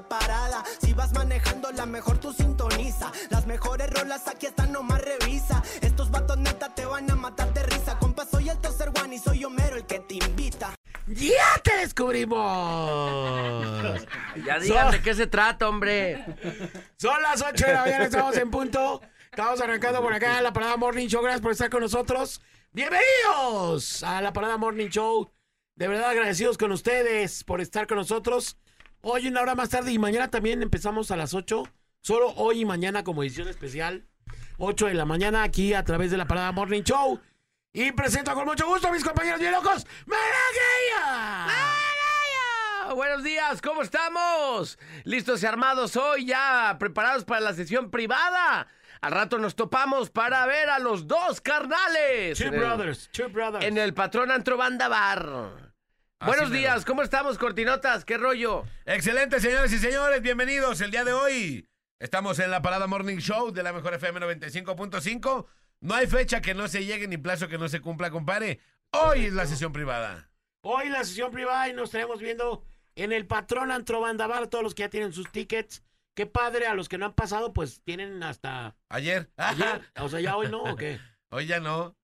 la parada. Si vas manejando, la mejor tú sintoniza. Las mejores rolas aquí están, nomás revisa. Estos vatos neta te van a matar de risa. Compa, soy el tercer one y soy Homero el que te invita. ¡Ya te descubrimos! Ya digan de qué se trata, hombre. Son las 8 de la mañana, estamos en punto. Estamos arrancando por acá la Parada Morning Show. Gracias por estar con nosotros. Bienvenidos a la Parada Morning Show. De verdad agradecidos con ustedes por estar con nosotros. Hoy una hora más tarde y mañana también empezamos a las 8. Solo hoy y mañana como edición especial. 8 de la mañana aquí a través de la Parada Morning Show. Y presento con mucho gusto a mis compañeros bien locos. ¡Maragaya! Buenos días, ¿cómo estamos? Listos y armados hoy, ya preparados para la sesión privada. Al rato nos topamos para ver a los dos carnales. Two brothers, two brothers. En el patrón Antro Banda Bar. Buenos días, ¿cómo estamos, Cortinotas? ¿Qué rollo? Excelente, señores y señores, bienvenidos el día de hoy. Estamos en la Parada Morning Show de la Mejor FM 95.5. No hay fecha que no se llegue ni plazo que no se cumpla, compadre. Hoy es la sesión privada. Hoy la sesión privada y nos estaremos viendo en el patrón Antro Banda Bar. Todos los que ya tienen sus tickets. Qué padre, a los que no han pasado, pues tienen hasta Ayer. ayer. O sea, ya hoy no, ¿o qué? Hoy ya no.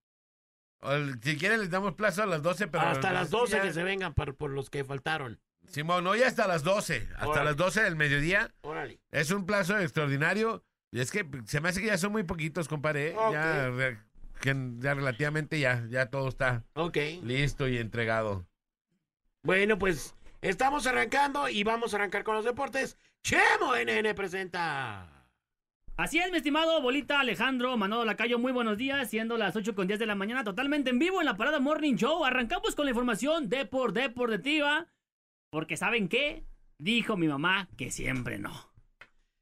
El- si quieren les damos plazo a las 12, pero... hasta las 12 ya- que se vengan por, por los que faltaron. Simón, hoy hasta las 12. Hasta Órale. las 12 del mediodía. Órale. Es un plazo extraordinario. Y es que se me hace que ya son muy poquitos, compadre. ¿eh? Ya, re- que ya relativamente ya, ya todo está listo y entregado. Bueno, pues estamos arrancando y vamos a arrancar con los deportes. Chemo NN presenta. Así es, mi estimado Bolita Alejandro Manolo Lacayo, muy buenos días, siendo las 8 con 10 de la mañana, totalmente en vivo en la Parada Morning Show. Arrancamos con la información de por deportiva, porque ¿saben qué? Dijo mi mamá que siempre no.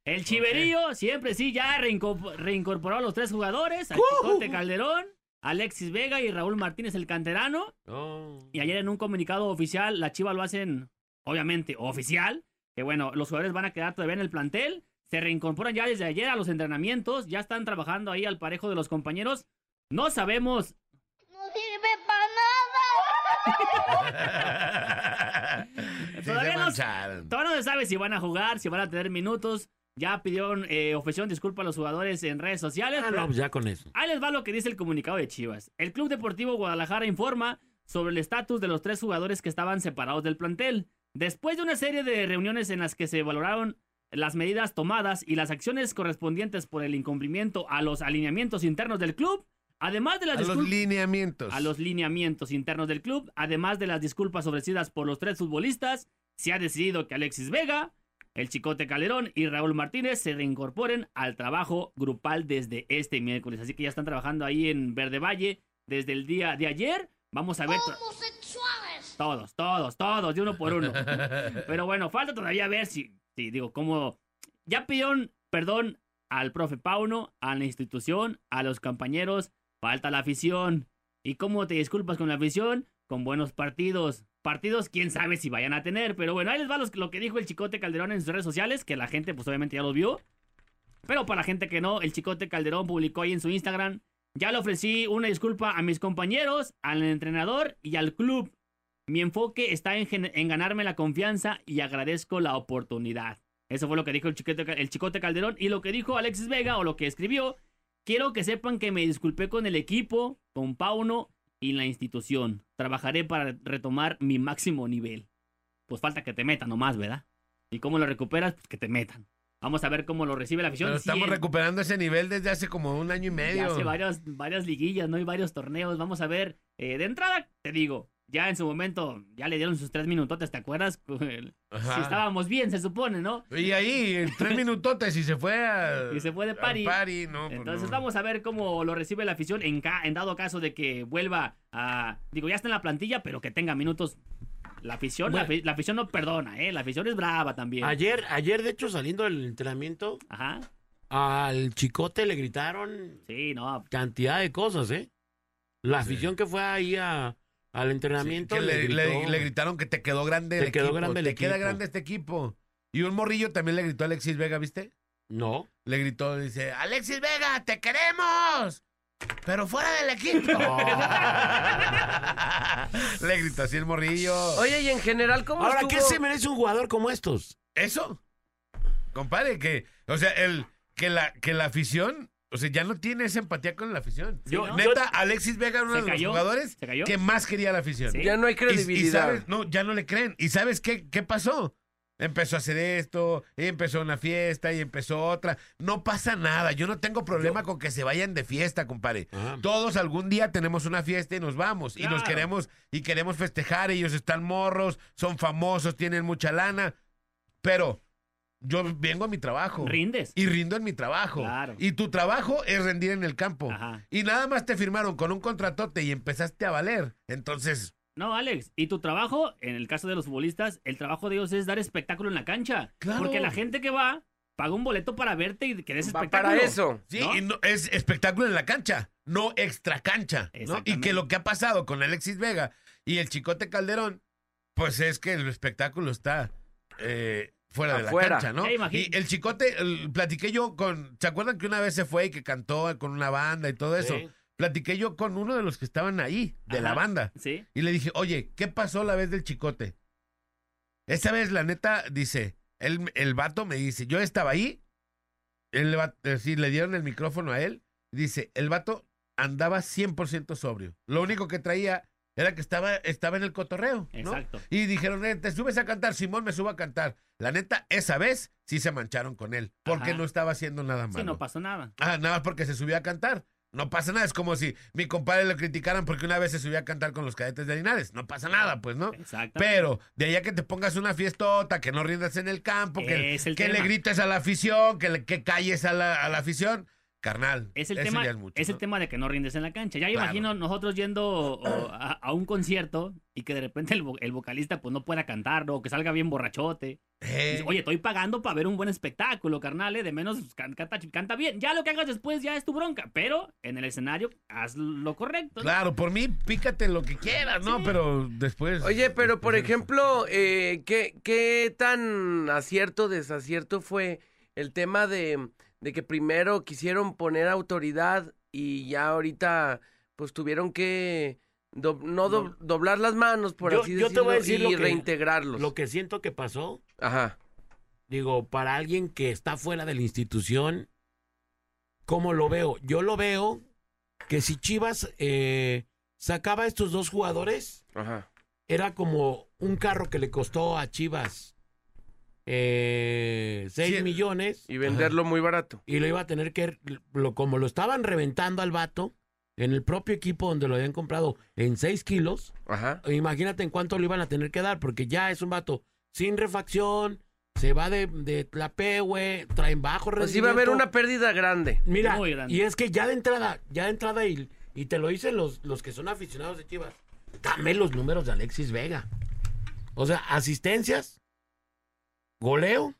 El Chiverío siempre sí ya reincorpor- reincorporó a los tres jugadores, al Chicote Calderón, Alexis Vega y Raúl Martínez el canterano. Y ayer en un comunicado oficial, la Chiva lo hacen, obviamente, oficial. Que bueno, los jugadores van a quedar todavía en el plantel. Se reincorporan ya desde ayer a los entrenamientos. Ya están trabajando ahí al parejo de los compañeros. No sabemos. No sirve para nada. Todavía no-. Todavía no se sabe si van a jugar, si van a tener minutos. Ya pidieron, eh, ofrecieron disculpas a los jugadores en redes sociales. Ah, pero- no, pues ya con eso. Ahí les va lo que dice el comunicado de Chivas. El Club Deportivo Guadalajara informa sobre el estatus de los tres jugadores que estaban separados del plantel. Después de una serie de reuniones en las que se valoraron las medidas tomadas y las acciones correspondientes por el incumplimiento a los alineamientos internos del club, además de las A los lineamientos. a los lineamientos internos del club, además de las disculpas ofrecidas por los tres futbolistas, se ha decidido que Alexis Vega, el Chicote Calderón y Raúl Martínez se reincorporen al trabajo grupal desde este miércoles. Así que ya están trabajando ahí en Verde Valle desde el día de ayer. Vamos a ver Homosexuales. todos, todos, todos, de uno por uno. Pero bueno, falta todavía ver si, si digo, cómo... Ya pidieron perdón al profe Pauno, a la institución, a los compañeros, falta la afición. ¿Y cómo te disculpas con la afición? Con buenos partidos. Partidos, quién sabe si vayan a tener, pero bueno, ahí les va lo que dijo el Chicote Calderón en sus redes sociales, que la gente pues obviamente ya lo vio. Pero para la gente que no, el Chicote Calderón publicó ahí en su Instagram, ya le ofrecí una disculpa a mis compañeros, al entrenador y al club. Mi enfoque está en, ganarme la confianza y agradezco la oportunidad. Eso fue lo que dijo el chicote, el Chicote Calderón. Y lo que dijo Alexis Vega, o lo que escribió, quiero que sepan que me disculpé con el equipo, con Pauno y la institución. Trabajaré para retomar mi máximo nivel. Pues falta que te metan nomás, ¿verdad? ¿Y cómo lo recuperas? Pues que te metan. Vamos a ver cómo lo recibe la afición. Pero estamos es- recuperando ese nivel desde hace como un año y medio. hace varias, varias liguillas, ¿no? Y varios torneos. Vamos a ver. eh, de entrada, te digo, ya en su momento, ya le dieron sus tres minutotes, ¿te acuerdas? El- Ajá. Si estábamos bien, se supone, ¿no? Y ahí, en tres minutotes y se fue a... Y se fue de party. party, no, pues Entonces no. vamos a ver cómo lo recibe la afición en, ca- en dado caso de que vuelva a... Digo, ya está en la plantilla, pero que tenga minutos La afición, Bueno. la, afi- la afición no perdona, ¿eh? La afición es brava también. Ayer, ayer, de hecho, saliendo del entrenamiento, Ajá. al chicote le gritaron Sí, no. cantidad de cosas, ¿eh? La afición que fue ahí a, al entrenamiento que le, le, le- gritó. le gritaron que te quedó grande Te el quedó equipo. grande el te queda grande este equipo. Y un morrillo también le gritó a Alexis Vega, ¿viste? No. Le gritó, dice, Alexis Vega, te queremos. Pero fuera del equipo. le gritó así el morrillo. Oye, y en general, ¿cómo Ahora, estuvo? ¿qué se merece un jugador como estos? Eso. Compadre, que, o sea, el, que la, que la afición, o sea, ya no tiene esa empatía con la afición. Yo- ¿no? Neta, Alexis Vega era uno de los cayó, jugadores que más quería la afición. Sí. Ya no hay Y- y credibilidad. sabes- no, ya no le creen. ¿Y sabes qué, qué pasó? Empezó a hacer esto, y empezó una fiesta y empezó otra. No pasa nada. Yo no tengo problema con que se vayan de fiesta, compadre. Todos algún día tenemos una fiesta y nos vamos. Y nos queremos, y queremos festejar. Ellos están morros, son famosos, tienen mucha lana. Pero yo vengo a mi trabajo. Rindes. Y rindo en mi trabajo. Claro. Y tu trabajo es rendir en el campo. Ajá. Y nada más te firmaron con un contratote y empezaste a valer. Entonces, No, Alex, y tu trabajo, en el caso de los futbolistas, el trabajo de ellos es dar espectáculo en la cancha. Claro. Porque la gente que va paga un boleto para verte y que des Va espectáculo. para eso. Sí, ¿No? y no- es espectáculo en la cancha, no extra cancha. ¿no? Y que lo que ha pasado con Alexis Vega y el Chicote Calderón, pues es que el espectáculo está eh, fuera de Afuera. la cancha, ¿no? Y el Chicote, el- platiqué yo con, ¿se acuerdan que una vez se fue y que cantó con una banda y todo eso? Sí. Platiqué yo con uno de los que estaban ahí, de la banda. Sí. Y le dije, oye, ¿qué pasó la vez del chicote? Esa vez, la neta, dice, el, el vato me dice, yo estaba ahí, el sí, le dieron el micrófono a él, dice, el vato andaba 100% sobrio. Lo único que traía era que estaba, estaba en el cotorreo, ¿no? Exacto. Y dijeron, eh, te subes a cantar, Simón me subo a cantar. La neta, esa vez sí se mancharon con él, porque Ajá. no estaba haciendo nada malo. Sí, no pasó nada. Ah, nada más porque se subió a cantar. No pasa nada. Es como si mi compadre lo criticaran porque una vez se subió a cantar con los cadetes de Linares. No pasa nada, pues, ¿no? Exacto. Pero de allá que te pongas una fiestota, que no rindas en el campo, que, le grites a la afición, que, le, que calles a la, a la afición. Carnal, Es el, tema, es mucho, es el tema de que no rindes en la cancha. Ya Claro. imagino nosotros yendo o, a, a un concierto y que de repente el, el vocalista pues no pueda cantar, ¿no? O que salga bien borrachote. Eh, Dice, Oye, estoy pagando para ver un buen espectáculo, carnal, ¿eh? De menos can- canta, canta bien. Ya lo que hagas después ya es tu bronca. Pero en el escenario haz lo correcto. ¿no? Claro, por mí, pícate lo que quieras, ¿no? Pero después... Oye, pero por ejemplo, eh, ¿qué, ¿qué tan acierto, desacierto fue el tema de, de que primero quisieron poner autoridad y ya ahorita pues tuvieron que do- no do- doblar las manos, por Yo- así yo te decirlo, voy a decir y lo que- reintegrarlos? Lo que siento que pasó, Ajá. digo, para alguien que está fuera de la institución, ¿cómo lo veo? Yo lo veo que si Chivas eh, sacaba a estos dos jugadores, Ajá. era como un carro que le costó a Chivas eh, 6 Sí. millones Y venderlo muy barato. y lo iba a tener que, lo, como lo estaban reventando al vato en el propio equipo donde lo habían comprado en 6 kilos, Ajá. imagínate en cuánto le iban a tener que dar, porque ya es un vato sin refacción, se va de, de la P, güey, traen bajo Pues iba a haber rendimiento. una pérdida grande. Mira, Muy grande. y es que ya de entrada, ya de entrada, y, y te lo dicen los, los que son aficionados de Chivas, dame los números de Alexis Vega. O sea, asistencias, goleo.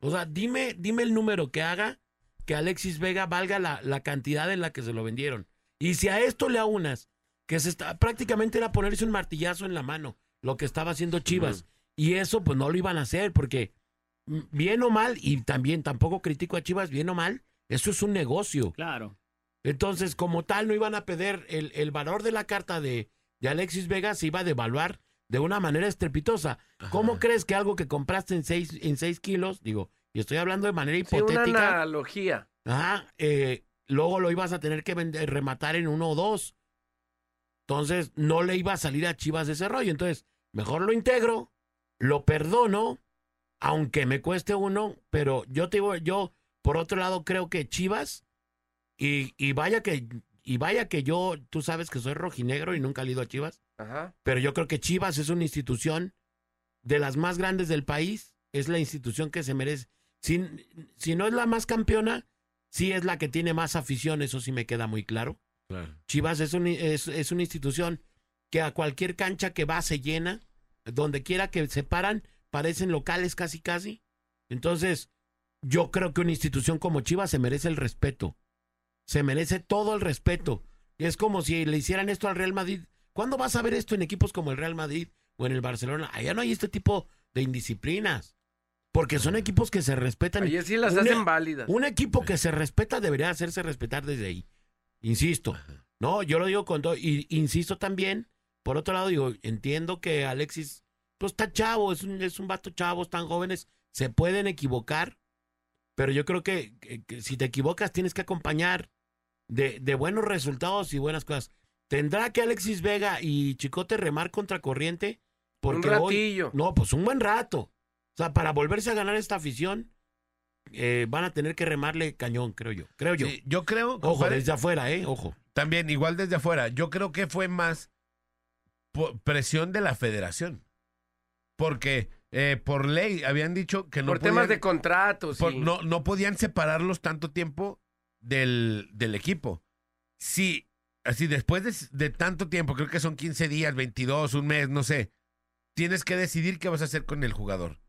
O sea, dime, dime el número que haga que Alexis Vega valga la, la cantidad en la que se lo vendieron. Y si a esto le aunas, que se está, prácticamente era ponerse un martillazo en la mano, lo que estaba haciendo Chivas. Y eso pues no lo iban a hacer porque bien o mal, y también tampoco critico a Chivas, bien o mal, eso es un negocio. Claro. Entonces, como tal, no iban a perder el, el valor de la carta de, de Alexis Vega, se iba a devaluar de una manera estrepitosa. ¿Cómo crees que algo que compraste en seis, en seis kilos, digo, y estoy hablando de manera Sí, una hipotética, analogía. ajá, eh, luego lo ibas a tener que vender- rematar en uno o dos. Entonces, no le iba a salir a Chivas ese rollo. Entonces, mejor lo integro, lo perdono, aunque me cueste uno, pero yo te digo, yo, por otro lado, creo que Chivas, y, y vaya que, y vaya que yo, tú sabes que soy rojinegro y nunca he ido a Chivas, Ajá. pero yo creo que Chivas es una institución de las más grandes del país, es la institución que se merece. Si, si no es la más campeona, sí es la que tiene más afición, eso sí me queda muy claro. Claro. Chivas es, un- es, es una institución que a cualquier cancha que va se llena donde quiera que se paran, parecen locales casi casi. Entonces, yo creo que una institución como Chivas se merece el respeto. Se merece todo el respeto. Es como si le hicieran esto al Real Madrid. ¿Cuándo vas a ver esto en equipos como el Real Madrid o en el Barcelona? Allá no hay este tipo de indisciplinas. Porque son equipos que se respetan. Oye, sí las Un- hacen válidas. Un equipo que se respeta debería hacerse respetar desde ahí. Insisto. No, yo lo digo con todo. Y insisto también, por otro lado, digo, entiendo que Alexis, pues está chavo, es un, es un vato chavo, están jóvenes, se pueden equivocar, pero yo creo que, que- que si te equivocas tienes que acompañar de, de buenos resultados y buenas cosas. ¿Tendrá que Alexis Vega y Chicote remar contra corriente? Porque Un hoy- ratillo. no, pues un buen rato. O sea, para volverse a ganar esta afición, eh, van a tener que remarle cañón, creo yo. Creo yo. Sí, yo creo, Ojo, compadre, desde afuera, ¿eh? Ojo. también, igual desde afuera, yo creo que fue más presión de la federación. Porque eh, por ley habían dicho que no Por temas podían- de contratos. por- no, no podían separarlos tanto tiempo del, del equipo. Sí, así después de, de tanto tiempo, creo que son 15 días, 22, un mes, no sé, tienes que decidir qué vas a hacer con el jugador.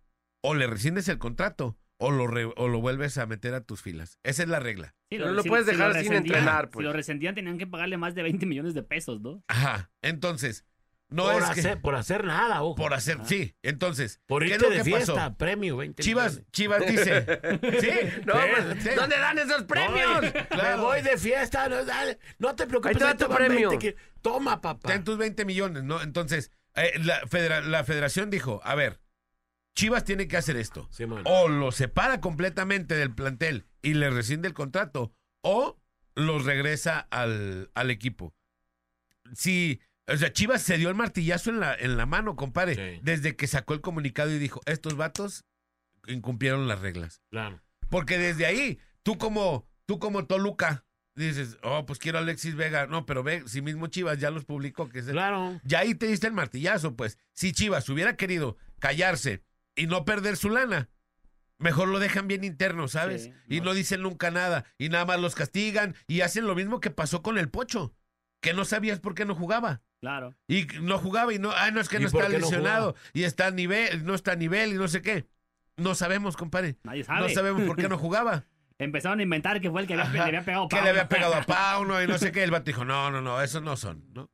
O le rescindes el contrato o lo, re- o lo vuelves a meter a tus filas. Esa es la regla. Sí, No lo puedes dejar sin entrenar, pues. Si lo rescindían, tenían que pagarle más de 20 millones de pesos, ¿no? Ajá, entonces, no por, es hacer, que... por hacer nada, ojo. Por hacer, Ah. sí, entonces, Por ¿qué es irte lo de que fiesta, pasó? premio, 20 Chivas, millones. Chivas dice, sí, No, sí, pues, sí. ¿dónde dan esos premios? Claro. Me voy de fiesta, no, dale, no te preocupes. Ahí te tu premio. 20 que- Toma, papá. Ten tus 20 millones, ¿no? Entonces, eh, la, federa- la federación dijo, a ver, Chivas tiene que hacer esto. Simón. O lo separa completamente del plantel y le rescinde el contrato, o los regresa al, al equipo. Si, o sea, Chivas se dio el martillazo en la, en la mano, compadre, Sí. desde que sacó el comunicado y dijo, estos vatos incumplieron las reglas. Claro. Porque desde ahí, tú como, tú como Toluca, dices, oh, pues quiero a Alexis Vega. No, pero ve, si mismo Chivas ya los publicó, que es el- Claro. ya ahí te diste el martillazo, pues. Si Chivas hubiera querido callarse y no perder su lana, mejor lo dejan bien interno, ¿sabes? Sí, y no. no dicen nunca nada. Y nada más los castigan y hacen lo mismo que pasó con el Pocho, que no sabías por qué no jugaba. Claro. Y no jugaba y no, ah, no es que ¿Y no está no lesionado y está a nivel, no está a nivel y no sé qué. No sabemos, compadre. Nadie sabe. No sabemos por qué no jugaba. Empezaron a inventar que fue el que había- le había pegado que Pau. le había pegado a Pauno y no sé qué. El vato dijo, no, no, no, esos no son, ¿no?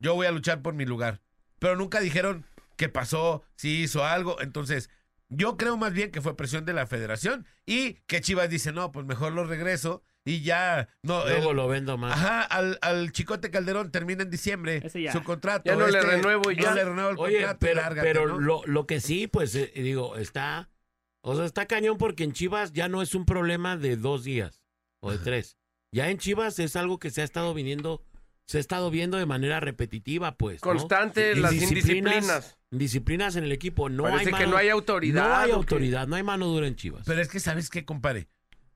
Yo voy a luchar por mi lugar. Pero nunca dijeron qué pasó, si hizo algo. Entonces, yo creo más bien que fue presión de la federación y que Chivas dice, no, pues mejor lo regreso y ya, no, Luego el- lo vendo más. Ajá, al, al Chicote Calderón termina en diciembre Ese ya. su contrato. Ya no le renuevo y no ya. le renuevo el Oye, contrato pero, lárgate, pero ¿no? lo, lo que sí, pues eh, digo, está, o sea, está cañón porque en Chivas ya no es un problema de dos días o de tres. Ya en Chivas es algo que se ha estado viniendo, se ha estado viendo de manera repetitiva, pues. ¿no? Constante las indisciplinas. Disciplinas en el equipo. No Parece hay que mano- no hay autoridad. No hay autoridad, no hay mano dura en Chivas. Pero es que, ¿sabes qué, compadre?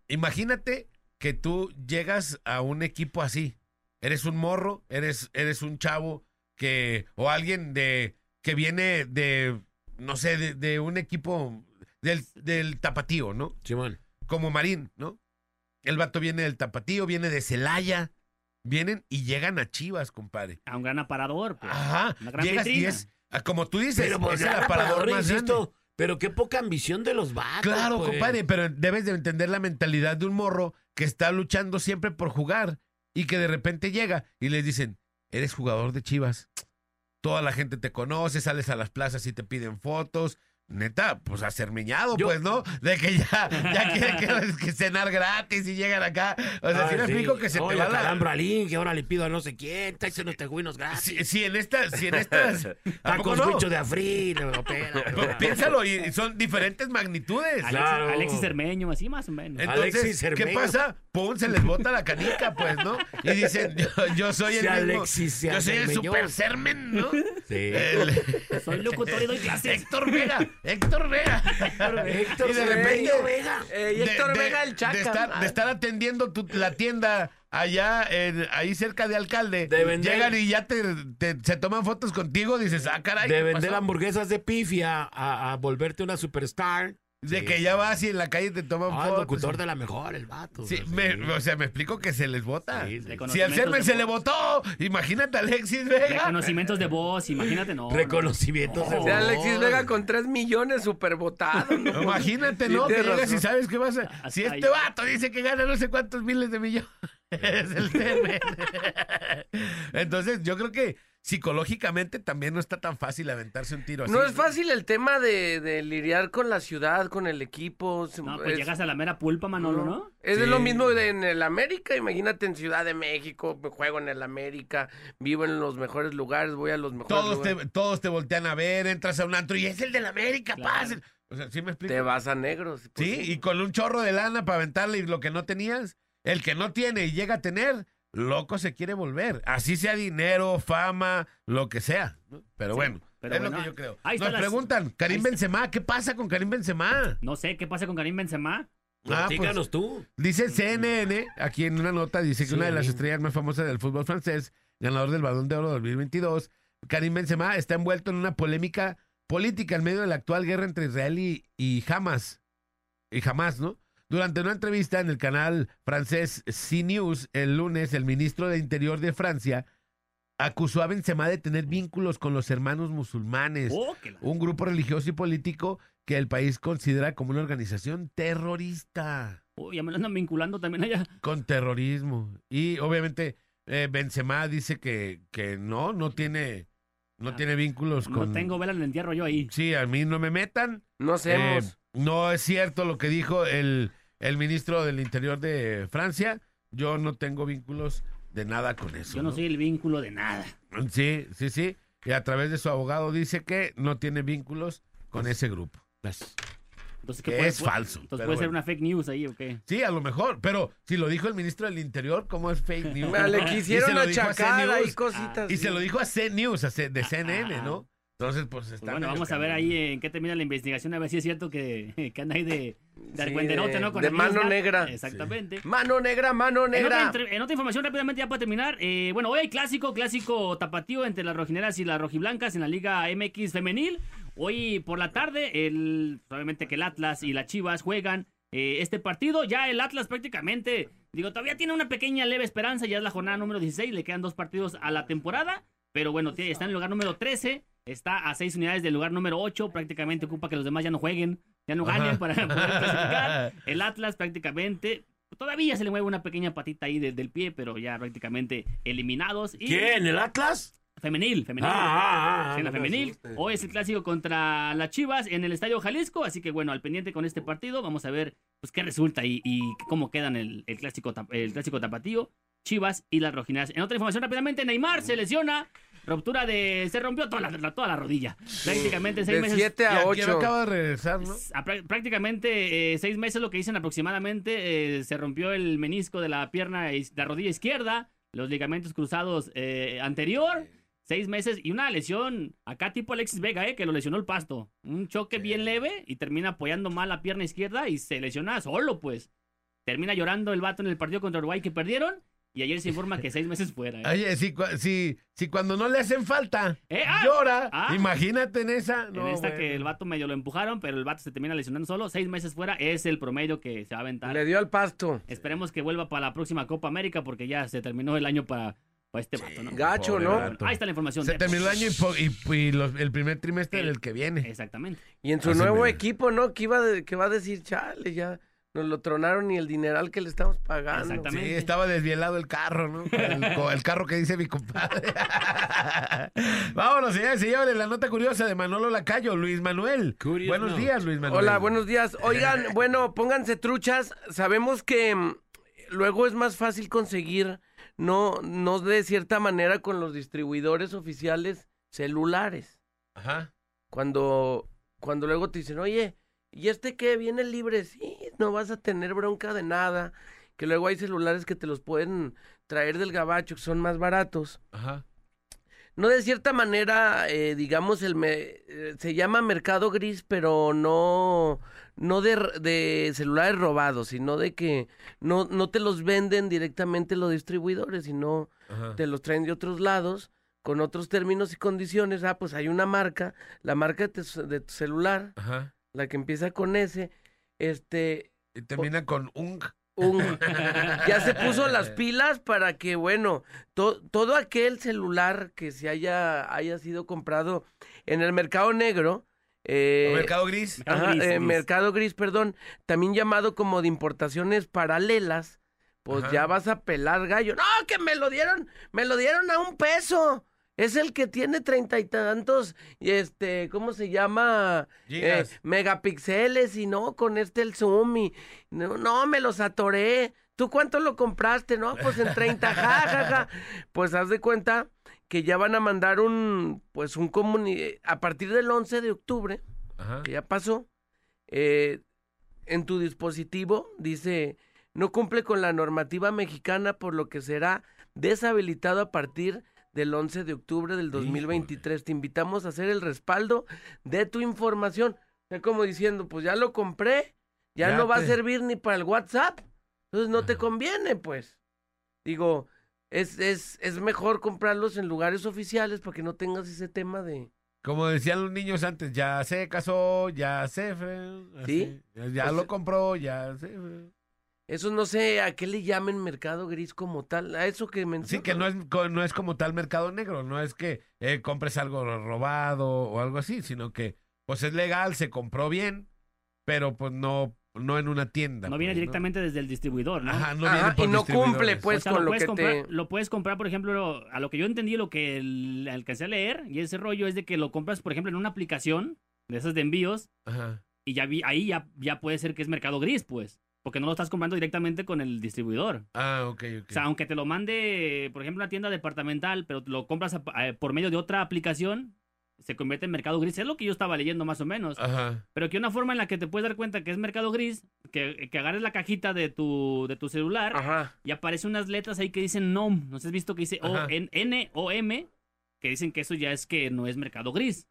Imagínate que tú llegas a un equipo así. Eres un morro, eres, eres un chavo que, o alguien de, que viene de, no sé, de, de un equipo del, del tapatío, ¿no? Simón. Como Marín, ¿no? El vato viene del tapatío, viene de Celaya, vienen y llegan a Chivas, compadre. A un gran aparador, pues. Ajá, Una gran llegas y vitrina. es, ah, como tú dices, Pero pues es el aparador más grande. Pero qué poca ambición de los vatos. Claro, pues. compadre, pero debes de entender la mentalidad de un morro que está luchando siempre por jugar y que de repente llega y les dicen, eres jugador de Chivas. Toda la gente te conoce, sales a las plazas y te piden fotos. Neta, pues a ser miñado, Yo- pues, ¿no? De que ya, ya quieren que, que cenar gratis y llegan acá. O sea, Ah, si me explico que se te va la... Alín, que ahora le pido a no sé quién, tráese unos tejuinos gratis. Si, si en estas, si en estas... ¿a poco Tacos no? de afril, europea. Piénsalo, y son diferentes magnitudes. Alexis, Claro. Alexis Cermeño, así más o menos. Entonces, Alexis ¿qué Cermeño. pasa? Pum, se les bota la canica, pues, ¿no? Y dicen, yo, yo soy el mismo, Alexis yo soy el super sermen, ¿no? Sí. El- Soy locutor y doy clases. Héctor Vega, Héctor Vega. Héctor y de repente, Vega. Eh, Héctor de- Vega, el chaca. De estar, de estar atendiendo tu- la tienda allá, ahí cerca de Alcalde, De vender- llegan y ya te, te- se toman fotos contigo, dices, ah, caray, De ¿qué vender pasó? hamburguesas de pifia a, a volverte una superstar. De que ya vas y en la calle te toman Ah, fotos. locutor de la mejor, el vato. Sí, o sea, me- o sea, me explico que se les vota. Sí, Si al conocimientos Sermen de se le votó, imagínate a Alexis Vega. Reconocimientos de voz, imagínate, no. no. Reconocimientos de. O sea, Alexis. Vega con 3 millones super votado. ¿no? Imagínate, Sí, ¿no? Que tienes llegas y razón. sabes qué vas a... Hasta Si este ahí. vato dice que gana no sé cuántos miles de millones. Es el Sermen. Entonces, yo creo que psicológicamente también no está tan fácil aventarse un tiro así. No es fácil el tema de, de lidiar con la ciudad, con el equipo. No, pues es- llegas a la mera pulpa, Manolo, ¿no? Es Sí. lo mismo de en el América, imagínate en Ciudad de México, juego en el América, vivo en los mejores lugares, voy a los mejores Todos lugares. te, todos te voltean a ver, entras a un antro y es el del América, Claro. paz. O sea, ¿sí me explico? Te vas a negros. pues Sí, y con un chorro de lana para aventarle y lo que no tenías, el que no tiene y llega a tener, loco se quiere volver. Así sea dinero, fama, lo que sea. Pero Sí, bueno, pero es bueno, lo que yo creo. ahí Nos están las- preguntan, Karim Benzema, ¿qué pasa con Karim Benzema? No sé qué pasa con Karim Benzema. Ah, pues, Platícanos tú. dice CNN, aquí en una nota, dice que Sí, una de las estrellas más famosas del fútbol francés, ganador del Balón de Oro 2022, Karim Benzema está envuelto en una polémica política en medio de la actual guerra entre Israel y, y Hamas. Y Hamas, ¿no? Durante una entrevista en el canal francés CNews el lunes, el ministro de Interior de Francia acusó a Benzema de tener vínculos con los hermanos musulmanes, Oh, la- un grupo religioso y político que el país considera como una organización terrorista Oh, ya me lo andan vinculando también allá. con terrorismo. Y obviamente eh, Benzema dice que, que no, no tiene, no Ah, tiene vínculos con... No tengo vela en el entierro yo ahí. Sí, a mí no me metan. No Eh, hacemos. no es cierto lo que dijo el, el ministro del Interior de Francia. Yo no tengo vínculos de nada con eso. Yo no ¿no? soy el vínculo de nada. Sí, sí, sí. Y a través de su abogado dice que no tiene vínculos con ese grupo. Entonces, Que puede- es puede- falso, Entonces puede ser bueno. una fake news ahí o qué. Sí, a lo mejor, pero si lo dijo el ministro del Interior, ¿cómo es fake news? Ah, Le quisieron achacar CNews. ahí cositas. Y se lo dijo a C News, a C- de Ah, CNN, ah, ¿no? Entonces, pues Pues está. bueno, medio vamos a ver ahí en qué termina la investigación, a ver si es cierto que, que anda ahí de, de Sí, argüenderote, de- ¿no? Con de el mano negra. Exactamente. Mano negra, mano En otra, negra. en otra información, rápidamente, ya para terminar. eh, bueno, hoy hay clásico, clásico tapatío entre las rojineras y las rojiblancas en la Liga MX femenil. Hoy por la tarde, el, probablemente que el Atlas y las Chivas juegan eh, este partido. Ya el Atlas prácticamente, digo, todavía tiene una pequeña leve esperanza. Ya es la jornada número 16, le quedan dos partidos a la temporada. Pero bueno, está en el lugar número 13, está a seis unidades del lugar número 8. Prácticamente ocupa que los demás ya no jueguen, ya no ganen Ajá. para poder clasificar. El Atlas prácticamente todavía se le mueve una pequeña patita ahí de- del pie, pero ya prácticamente eliminados. Y ¿Quién? ¿El Atlas? Femenil, femenil. Ah, ah, ah. Sí, en la femenil. Hoy es el clásico contra las Chivas en el Estadio Jalisco, así que bueno, al pendiente con este partido, vamos a ver pues qué resulta y, y cómo quedan el, el clásico el clásico tapatío, Chivas y las rojineras. En otra información rápidamente, Neymar se lesiona, ruptura de se rompió toda la, la- toda la rodilla. Prácticamente seis De meses. 7 Y a 8. acaba de regresar, ¿no? Prácticamente eh, seis meses lo que dicen aproximadamente eh, se rompió el menisco de la pierna la rodilla izquierda los ligamentos cruzados eh, anterior seis meses y una lesión acá tipo Alexis Vega eh, que lo lesionó el pasto un choque bien leve y termina apoyando mal la pierna izquierda y se lesiona solo pues termina llorando el vato en el partido contra Uruguay que perdieron y ayer se informa que seis meses fuera eh. Oye, si, si, si cuando no le hacen falta, Eh, ah, llora, ah. imagínate en esa. en esta bueno. que el vato medio lo empujaron pero el vato se termina lesionando solo seis meses fuera es el promedio que se va a aventar Le dio al pasto. Esperemos que vuelva para la próxima Copa América porque ya se terminó el año para, para este vato, ¿no? Gacho, Pobre ¿no? vato. Ahí está la información. Se de- terminó el año y, po- y- y los- el primer trimestre El- del que viene. Exactamente. Y en su Así nuevo equipo, ¿no? Que iba de- que va a decir, chale, ya nos lo tronaron y el dineral que le estamos pagando. Exactamente. Sí, estaba desvielado el carro, ¿no? El, el carro que dice mi compadre. Vámonos, señores y señores, la nota curiosa de Manolo Lacayo, Luis Manuel. Curious Buenos días, Luis Manuel. Hola, buenos días. Oigan, bueno, pónganse truchas. Sabemos que mm, luego es más fácil conseguir, no, no de cierta manera con los distribuidores oficiales celulares. Ajá. Cuando, cuando luego te dicen, oye, ¿y este qué? ¿Viene libre? Sí, no vas a tener bronca de nada. Que luego hay celulares que te los pueden traer del gabacho, que son más baratos. Ajá. No de cierta manera, eh, digamos, el me- eh, se llama mercado gris, pero no, no de, celulares robados, sino de que no, no te los venden directamente los distribuidores, sino Ajá. te los traen de otros lados con otros términos y condiciones. Ah, pues hay una marca, la marca de tu, de tu celular, Ajá. La que empieza con S, este, Y termina con un... un- ya se puso las pilas para que, bueno, to- todo aquel celular que se haya, haya sido comprado en el mercado negro, eh, Mercado Gris. Mercado Ajá, gris, eh, gris. mercado gris, perdón, también llamado como de importaciones paralelas, pues Ajá. ya vas a pelar gallo. No, que me lo dieron, me lo dieron a un peso. Es el que tiene treinta y tantos, y este, ¿cómo se llama? Eh, megapíxeles y no, con este el zoom y no, no, me los atoré. ¿Tú cuánto lo compraste? No, pues en 30, ja, ja, ja. Pues haz de cuenta que ya van a mandar un, pues un comuni... A partir del 11 de octubre, Ajá. que ya pasó, eh, en tu dispositivo dice, no cumple con la normativa mexicana, por lo que será deshabilitado a partir del 11 de octubre del 2023. Te invitamos a hacer el respaldo de tu información. O sea, como diciendo, pues ya lo compré, ya, Ya no va a servir ni para el WhatsApp, entonces no te conviene, pues. Digo, es, es, es mejor comprarlos en lugares oficiales para que no tengas ese tema de... Como decían los niños antes, ya se casó, ya se fue. Sí. así. Ya O lo sea- compró, ya se fue. Eso no sé a qué le llamen mercado gris como tal, a eso que mencionas. Sí, que no es, no es como tal mercado negro, no es que eh, compres algo robado o algo así, sino que pues es legal, se compró bien, pero pues no, no en una tienda. No viene pues, directamente desde el distribuidor, ¿no? Ajá, no Ajá, viene por y no cumple, pues, O sea, con lo que comprar, te... lo puedes comprar, por ejemplo, a lo que yo entendí, lo que el- alcancé a leer, y ese rollo es de que lo compras, por ejemplo, en una aplicación de esas de envíos, Ajá. y ya vi, ahí ya, ya puede ser que es mercado gris, pues. Porque no lo estás comprando directamente con el distribuidor. Ah, ok, ok. O sea, aunque te lo mande, por ejemplo, una tienda departamental, pero lo compras a- a- por medio de otra aplicación, se convierte en mercado gris. Es lo que yo estaba leyendo más o menos. Ajá. Pero que una forma en la que te puedes dar cuenta que es mercado gris, que, que agarres la cajita de tu, de tu celular Ajá. y aparecen unas letras ahí que dicen NOM. ¿No has visto que dice o, Ajá. N, N o M? Que dicen que eso ya es que no es mercado gris.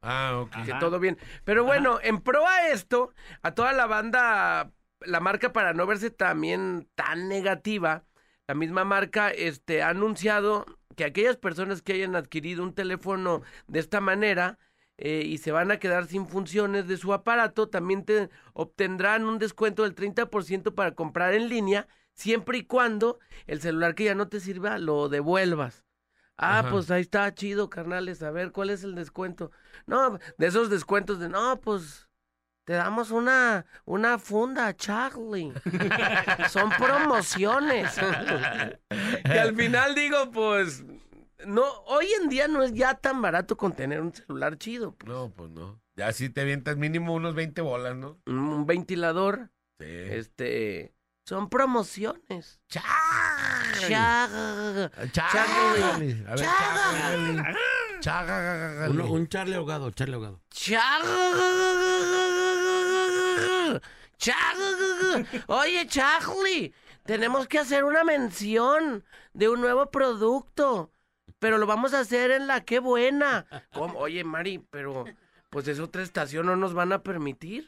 Ah, ok. que Ajá. todo bien. Pero bueno, en pro a esto, a toda la banda, la marca para no verse también tan negativa, la misma marca este, ha anunciado que aquellas personas que hayan adquirido un teléfono de esta manera eh, y se van a quedar sin funciones de su aparato, también te obtendrán un descuento del 30% para comprar en línea, siempre y cuando el celular que ya no te sirva lo devuelvas. Ah, Ajá. pues ahí está chido, carnales. A ver, ¿cuál es el descuento? No, de esos descuentos de, no, pues te damos una, una funda, Charlie. Son promociones. y al final digo, pues, no, hoy en día no es ya tan barato con tener un celular chido. pues. No, pues no. Ya sí te avientas mínimo unos 20 bolas, ¿no? Un, un ventilador, Sí. este, son promociones. Charlie. Chag- Charlie. A ver, Charlie. Charlie. Charlie. Un, un Charlie ahogado, Charlie ahogado. Chag. Oye, Charlie, tenemos que hacer una mención de un nuevo producto, pero lo vamos a hacer en la qué buena. ¿Cómo? Oye, Mari, pero pues es otra estación, no nos van a permitir.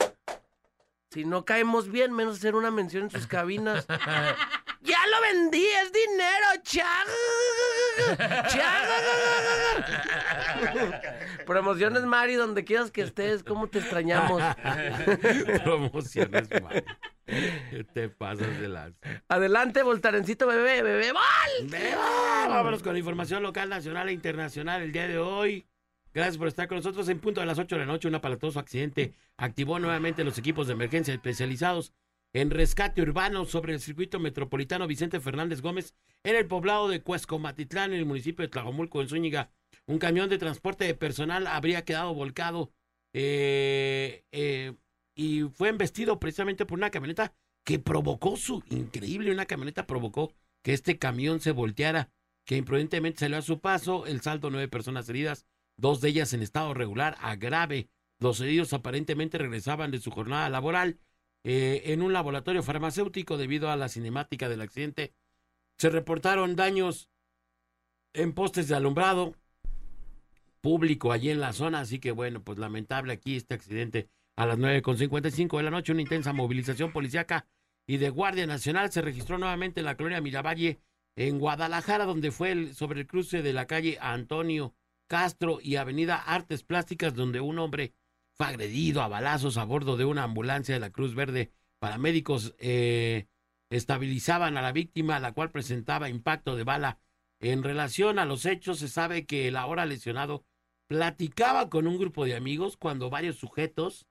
Si no caemos bien, menos hacer una mención en sus cabinas. ¡Ya lo vendí! ¡Es dinero! ¡Chag! ¡Chag! Promociones, Mari, donde quieras que estés. ¿Cómo te extrañamos? Promociones, man. Te pasas de. Adelante, Voltarencito, bebé, bebé. ¡Vol! Vámonos con la información local, nacional e internacional el día de hoy. Gracias por estar con nosotros. En punto de las 8 de la noche, un aparatoso accidente activó nuevamente los equipos de emergencia especializados en rescate urbano sobre el circuito metropolitano Vicente Fernández Gómez en el poblado de Cuescomatitlán, en el municipio de Tlajomulco, en Zúñiga. Un camión de transporte de personal habría quedado volcado eh, eh, y fue embestido precisamente por una camioneta que provocó su increíble, una camioneta provocó que este camión se volteara, que imprudentemente salió a su paso, el saldo nueve personas heridas, dos de ellas en estado regular a grave. Los heridos aparentemente regresaban de su jornada laboral eh, en un laboratorio farmacéutico debido a la cinemática del accidente. Se reportaron daños en postes de alumbrado público allí en la zona, así que bueno, pues lamentable aquí este accidente a las 9.55 de la noche, una intensa movilización policiaca y de Guardia Nacional se registró nuevamente en la colonia Miravalle en Guadalajara, donde fue el- sobre el cruce de la calle Antonio Castro y Avenida Artes Plásticas, donde un hombre fue agredido a balazos a bordo de una ambulancia de la Cruz Verde. Paramédicos eh, estabilizaban a la víctima, la cual presentaba impacto de bala. En relación a los hechos, se sabe que el ahora lesionado platicaba con un grupo de amigos cuando varios sujetos,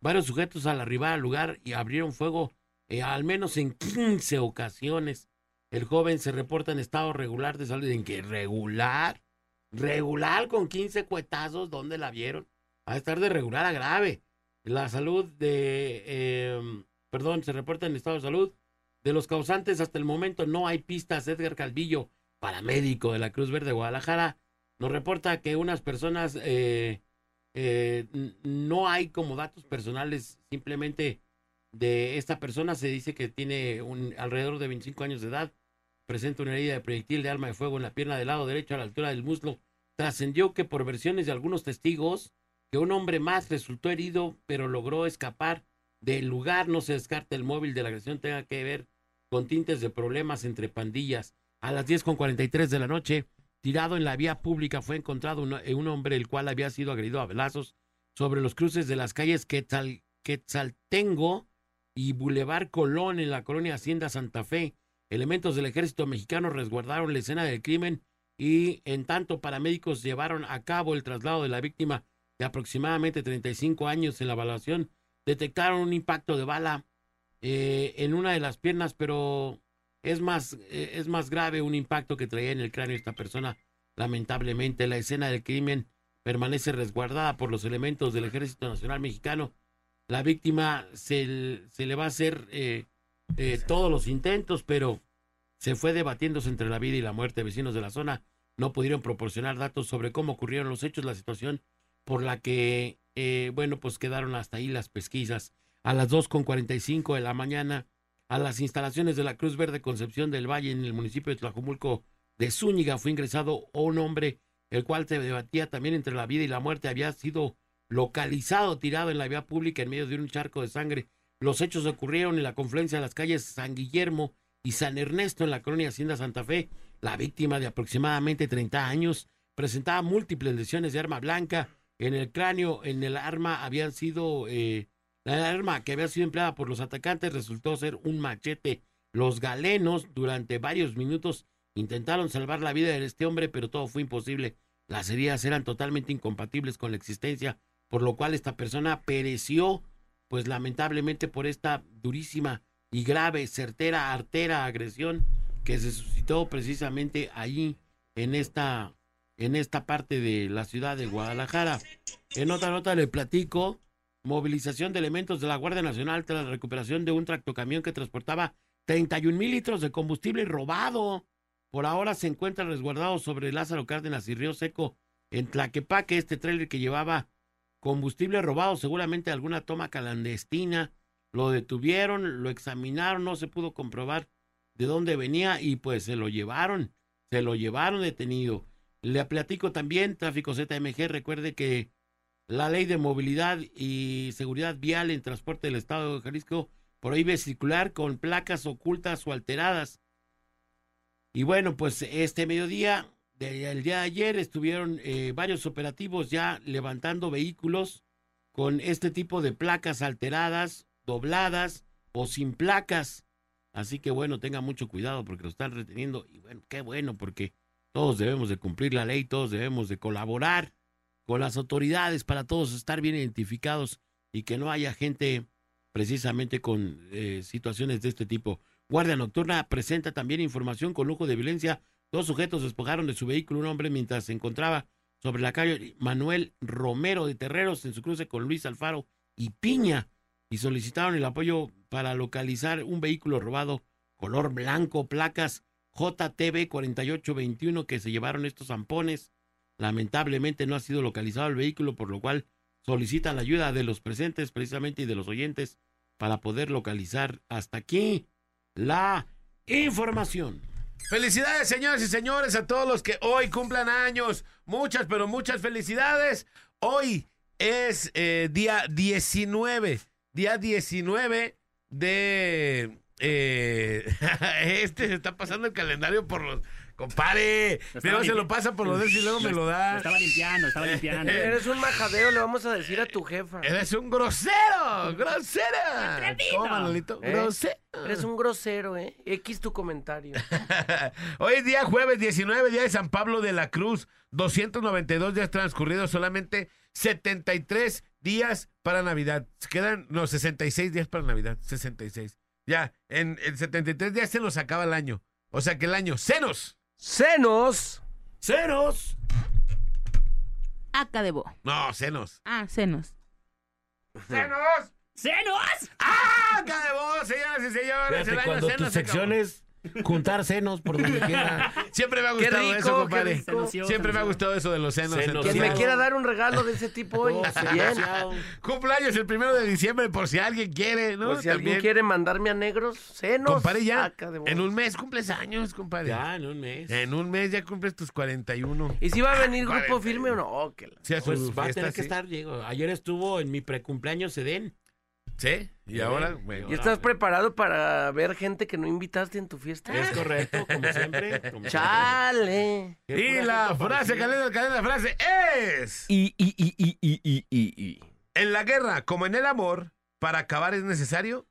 varios sujetos al arribar al lugar y abrieron fuego eh, al menos en 15 ocasiones. El joven se reporta en estado regular de salud. ¿En qué? ¿Regular? ¿Regular con 15 cuetazos? ¿Dónde la vieron? A estar de regular a grave. La salud de... eh, perdón, se reporta en estado de salud. De los causantes hasta el momento no hay pistas. Edgar Calvillo, paramédico de la Cruz Verde de Guadalajara, nos reporta que unas personas... eh, eh, no hay como datos personales, simplemente de esta persona se dice que tiene un, alrededor de 25 años de edad, presenta una herida de proyectil de arma de fuego en la pierna del lado derecho a la altura del muslo. Trascendió que por versiones de algunos testigos, que un hombre más resultó herido, pero logró escapar del lugar. No se descarta el móvil de la agresión tenga que ver con tintes de problemas entre pandillas. A las 10 con 43 de la noche, tirado en la vía pública, fue encontrado un, eh, un hombre el cual había sido agredido a velazos sobre los cruces de las calles Quetzal, Quetzaltengo y Boulevard Colón en la colonia Hacienda Santa Fe. Elementos del ejército mexicano resguardaron la escena del crimen y en tanto paramédicos llevaron a cabo el traslado de la víctima de aproximadamente 35 años en la evaluación. Detectaron un impacto de bala eh, en una de las piernas, pero es más, eh, es más grave un impacto que traía en el cráneo esta persona. Lamentablemente, la escena del crimen permanece resguardada por los elementos del Ejército Nacional Mexicano. La víctima se, le va a hacer eh, todos los intentos, pero se fue debatiéndose entre la vida y la muerte. Vecinos de la zona no pudieron proporcionar datos sobre cómo ocurrieron los hechos, la situación por la que, eh, bueno, pues quedaron hasta ahí las pesquisas. A las 2.45 de la mañana, a las instalaciones de la Cruz Verde Concepción del Valle en el municipio de Tlajumulco de Zúñiga fue ingresado un hombre, el cual se debatía también entre la vida y la muerte. Había sido localizado tirado en la vía pública en medio de un charco de sangre. Los hechos ocurrieron en la confluencia de las calles San Guillermo y San Ernesto en la colonia Hacienda Santa Fe. La víctima de aproximadamente 30 años presentaba múltiples lesiones de arma blanca en el cráneo. En el arma habían sido eh, la arma que había sido empleada por los atacantes resultó ser un machete. Los galenos durante varios minutos intentaron salvar la vida de este hombre, pero todo fue imposible. Las heridas eran totalmente incompatibles con la existencia, por lo cual esta persona pereció, pues lamentablemente por esta durísima y grave, certera, artera agresión que se suscitó precisamente ahí en esta en esta parte de la ciudad de Guadalajara. En otra nota le platico movilización de elementos de la Guardia Nacional tras la recuperación de un tractocamión que transportaba 31 mil litros de combustible robado. Por ahora se encuentra resguardado sobre Lázaro Cárdenas y Río Seco en Tlaquepaque este tráiler que llevaba combustible robado, seguramente alguna toma clandestina. Lo detuvieron, lo examinaron, no se pudo comprobar de dónde venía y pues se lo llevaron, se lo llevaron detenido. Le platico también, tráfico ZMG, recuerde que la ley de movilidad y seguridad vial en transporte del Estado de Jalisco prohíbe circular con placas ocultas o alteradas. Y bueno, pues este mediodía, el día de ayer, estuvieron eh, varios operativos ya levantando vehículos con este tipo de placas alteradas, dobladas o sin placas. Así que bueno, tenga mucho cuidado porque lo están reteniendo. Y bueno, qué bueno porque todos debemos de cumplir la ley, todos debemos de colaborar con las autoridades para todos estar bien identificados y que no haya gente precisamente con eh, situaciones de este tipo. Guardia Nocturna presenta también información con lujo de violencia. Dos sujetos despojaron de su vehículo un hombre mientras se encontraba sobre la calle Manuel Romero de Terreros en su cruce con Luis Alfaro y Piña y solicitaron el apoyo para localizar un vehículo robado color blanco, placas JTB 4821 que se llevaron estos zampones. Lamentablemente no ha sido localizado el vehículo, por lo cual solicitan la ayuda de los presentes precisamente y de los oyentes para poder localizar hasta aquí la información. Felicidades, señoras y señores, a todos los que hoy cumplan años. Muchas, pero muchas felicidades. Hoy es eh, día 19, día 19 de... eh, este se está pasando el calendario por los primero estaba se lo pasa por los dedos y luego me lo Lo da. estaba limpiando, estaba limpiando. Eres un majadero, le vamos a decir a tu jefa. Eres un grosero, grosera. ¿Cómo, Manolito? ¿Eh? Grosero. Eres un grosero, ¿eh? X tu comentario. Hoy es día jueves 19, día de San Pablo de la Cruz. 292 días transcurridos, solamente 73 días para Navidad. Quedan, no, 66 días para Navidad. 66. Ya, en, en 73 días se nos acaba el año. O sea que el año, ¡cenos! Senos. ¡Ceros! Acá de bo. No, senos. Ah, senos. ¡Cenos! ¡Senos! ¡Ah! ¡Acá de vos, señoras y señores! Fíjate, el año cuando senos tus se acabó. secciones, juntar senos por donde quiera. Siempre me ha gustado rico, eso, compadre. rico. Siempre me ha gustado eso de los senos. Senos. entonces- Quien me quiera dar un regalo de ese tipo hoy, Oh, bien. Cumpleaños el primero de diciembre, por si alguien quiere, ¿no? Por si alguien quiere mandarme a negros, senos. Compadre, ya. En un mes cumples años, compadre. Ya, en un mes. En un mes ya cumples tus 41. ¿Y si va a venir grupo 41. firme o no? Oh, que la- Sí, a su Pues va a tener que estar, Diego. Ayer estuvo en mi precumpleaños Edén. Sí, y Sí, ahora, y bueno. ¿Y estás preparado para ver gente que no invitaste en tu fiesta? Es correcto, como siempre. como Chale. siempre. Y la frase, cadena, cadena, frase es... Y, y, y, y, y, y, y, y. En la guerra, como en el amor, para acabar es necesario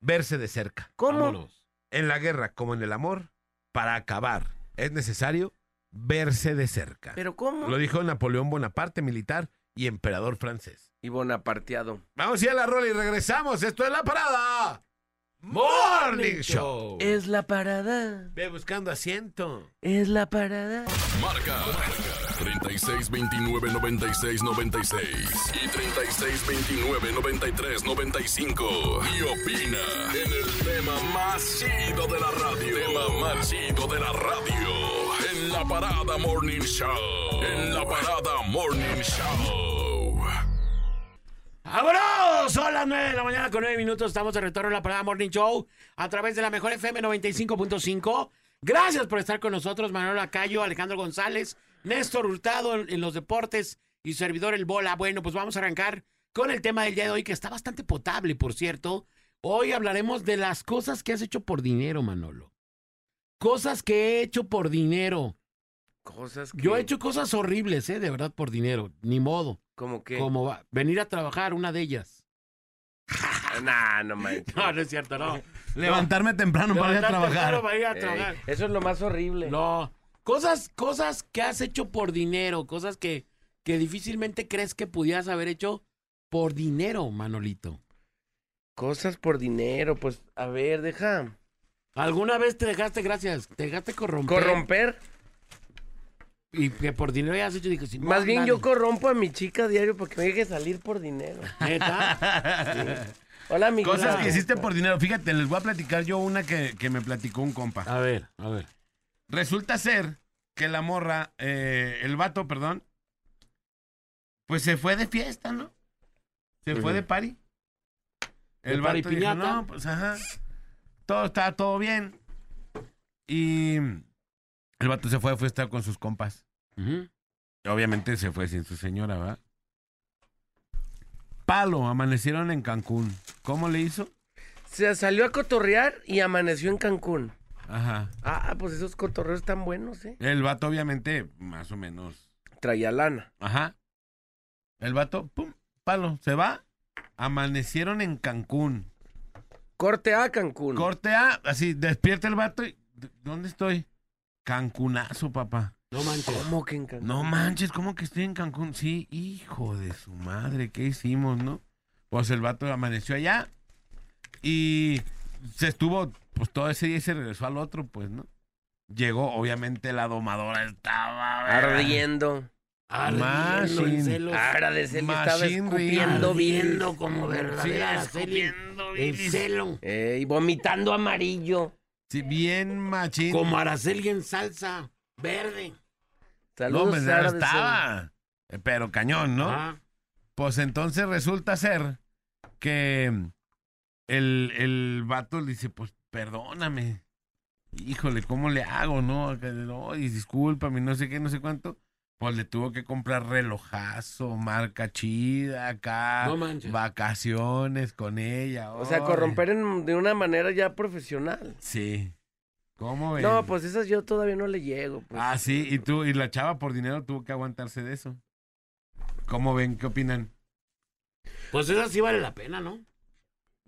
verse de cerca. ¿Cómo? Vámonos. En la guerra, como en el amor, para acabar es necesario verse de cerca. ¿Pero cómo? Lo dijo Napoleón Bonaparte, militar y emperador francés. Y bonaparteado. Vamos a ir a la rola y regresamos. Esto es La Parada Morning Show. Es la parada. Ve buscando asiento. Es la parada. Marca 36 29 96 96 y 36 29 93 95 y opina en el tema más chido de la radio. Tema más chido de la radio. En la parada Morning Show. En la parada Morning Show. ¡Vámonos! Son las 9 de la mañana con 9 minutos. Estamos de retorno en la parada Morning Show a través de la mejor FM 95.5. Gracias por estar con nosotros, Manuel Lacayo, Alejandro González, Néstor Hurtado en, los deportes y servidor El Bola. Bueno, pues vamos a arrancar con el tema del día de hoy, que está bastante potable, por cierto. Hoy hablaremos de las cosas que has hecho por dinero, Manolo. Cosas que he hecho por dinero. Cosas que... Yo he hecho cosas horribles, ¿eh? De verdad, por dinero. Ni modo. Como que... Como va- venir a trabajar, una de ellas. Nah, no manches. No, no es cierto, no. Levantarme temprano para ir a Levantarte trabajar. temprano para ir a Ey, trabajar. eso es lo más horrible. No. Cosas, cosas que has hecho por dinero, cosas que, que difícilmente crees que pudieras haber hecho por dinero, Manolito. Cosas por dinero, pues, a ver, deja. ¿Alguna vez te dejaste, gracias, te dejaste corromper? Corromper. Y que por dinero hayas hecho, dije, sí, Más bien dale. yo corrompo a mi chica diario porque me deje salir por dinero. ¿Neta? Hola, mi Cosas que hiciste por dinero. Fíjate, les voy a platicar yo una que, que me platicó un compa. A ver, a ver. Resulta ser que la morra, eh, el vato, perdón, pues se fue de fiesta, ¿no? Se fue de party. ¿De El party vato dijo, no, pues ajá. Todo está todo bien. Y el vato se fue, fue a estar con sus compas. Obviamente se fue sin su señora, ¿verdad? Palo, amanecieron en Cancún. ¿Cómo le hizo? Se salió a cotorrear y amaneció en Cancún. Ajá. Ah, pues esos cotorreos están buenos, ¿eh? El vato, obviamente, más o menos. Traía lana. Ajá. El vato, pum, palo, se va. Amanecieron en Cancún. Corte a Cancún. Corte A, así, despierta el vato y. ¿d- ¿Dónde estoy? Cancunazo, papá. No manches. ¿Cómo que en Cancún? No manches, ¿cómo que estoy en Cancún? Sí, hijo de su madre, ¿qué hicimos, no? Pues el vato amaneció allá y se estuvo, pues todo ese día y se regresó al otro, pues, ¿no? Llegó, obviamente la domadora estaba... ¿verdad? Ardiendo. Ardiendo en Machine. celos. Ahora de estaba Machine escupiendo. Ardiendo como Sí, verdadera Araceli. escupiendo En bilis. celo. Eh, y vomitando amarillo. Sí, bien machín. Como Araceli en salsa verde. No, Saludos, pues no de estaba. Eh, Pero cañón, ¿no? Ah, Pues entonces resulta ser que el, el vato le dice, pues perdóname. Híjole, ¿cómo le hago, no? Y discúlpame, no sé qué, no sé cuánto. Pues le tuvo que comprar relojazo, marca chida, acá, No manches. vacaciones con ella. O sea, corromper en- de una manera ya profesional. Sí. ¿Cómo ven? No, pues esas yo todavía no le llego. pues. Ah, sí, y tú, y la chava por dinero tuvo que aguantarse de eso. ¿Cómo ven? ¿Qué opinan? Pues esa sí vale la pena, ¿no?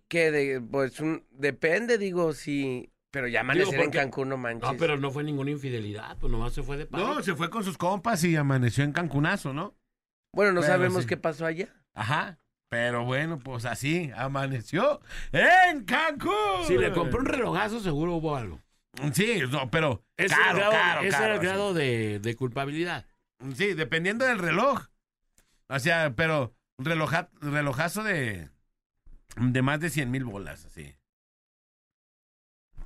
Que de, pues un, depende, digo, si. Pero ya amanecer en porque- Cancún, no manches. No, pero no fue ninguna infidelidad, pues nomás se fue de paz. No, se fue con sus compas y amaneció en Cancunazo, ¿no? Bueno, no Pero sabemos sí. qué pasó allá. Ajá. Pero bueno, pues así, amaneció en Cancún. Si le compró un relojazo, seguro hubo algo. Sí, no, pero Ese caro, era el grado, caro, ese caro, era el grado de, de culpabilidad. Sí, dependiendo del reloj. O sea, pero reloja- relojazo de, de más de 100 mil bolas, así.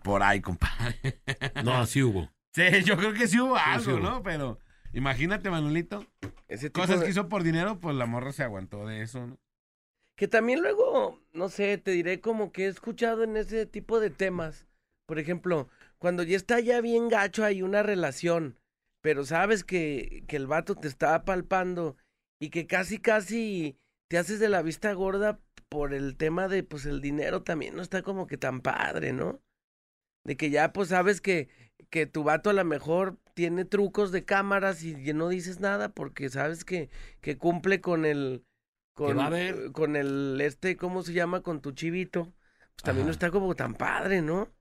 Por ahí, compadre. No, así hubo. Sí, yo creo que sí hubo algo, sí hubo. ¿no? Pero imagínate, Manolito. Ese tipo Cosas de- que hizo por dinero, pues la morra se aguantó de eso, ¿no? Que también luego, no sé, te diré como que he escuchado en ese tipo de temas. Por ejemplo, cuando ya está ya bien gacho hay una relación, pero sabes que, que el vato te está palpando y que casi, casi te haces de la vista gorda por el tema de, pues, el dinero también no está como que tan padre, ¿no? De que ya, pues, sabes que, que tu vato a lo mejor tiene trucos de cámaras y no dices nada porque sabes que, que cumple con el... Con, va a haber. con el este, ¿cómo se llama? Con tu chivito. Pues también no está como tan padre, ¿no?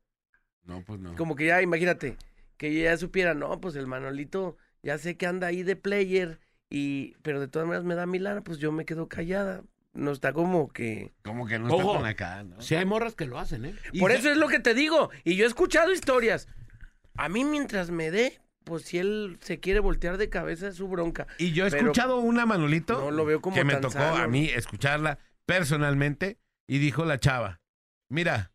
No, pues no. Como que ya, imagínate, que ya supiera, no, pues el Manolito ya sé que anda ahí de player, y, pero de todas maneras me da mi lana, pues yo me quedo callada. No está como que... Como que no Ojo. está tan acá, ¿no? Sí hay morras que lo hacen, ¿eh? Y Por se- eso es lo que te digo, y yo he escuchado historias. A mí mientras me dé, pues si él se quiere voltear de cabeza es su bronca. Y yo he Pero escuchado una, Manolito, no lo veo como que me tocó sano, a mí escucharla personalmente, y dijo la chava, mira,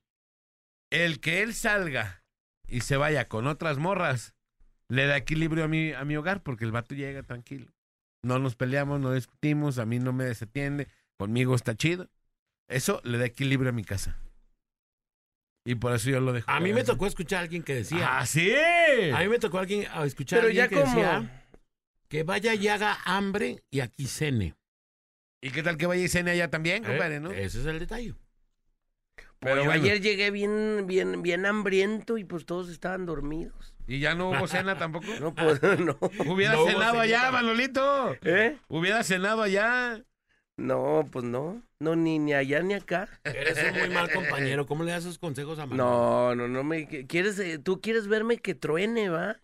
el que él salga y se vaya con otras morras, le da equilibrio a mi, a mi hogar, porque el vato llega tranquilo. No nos peleamos, no discutimos, a mí no me desatiende, conmigo está chido. Eso le da equilibrio a mi casa. Y por eso yo lo dejo. A mí me tocó escuchar a alguien que decía. ¡Ah, sí! A mí me tocó alguien, a escuchar Pero a alguien ya que como... decía que vaya y haga hambre y aquí cene. ¿Y qué tal que vaya y cene allá también, compadre, ¿eh? no? Ese es el detalle. Pero yo bueno. ayer llegué bien, bien, bien hambriento y pues todos estaban dormidos. ¿Y ya no hubo cena tampoco? No, pues, no. Hubiera No cenado allá. Manolito. ¿Eh? Hubiera cenado allá. No, pues no. No, ni, ni allá ni acá. Eres un muy mal compañero. ¿Cómo le das esos consejos a Manolo? No, no, no me... ¿Quieres, eh, tú quieres verme que truene, ¿va?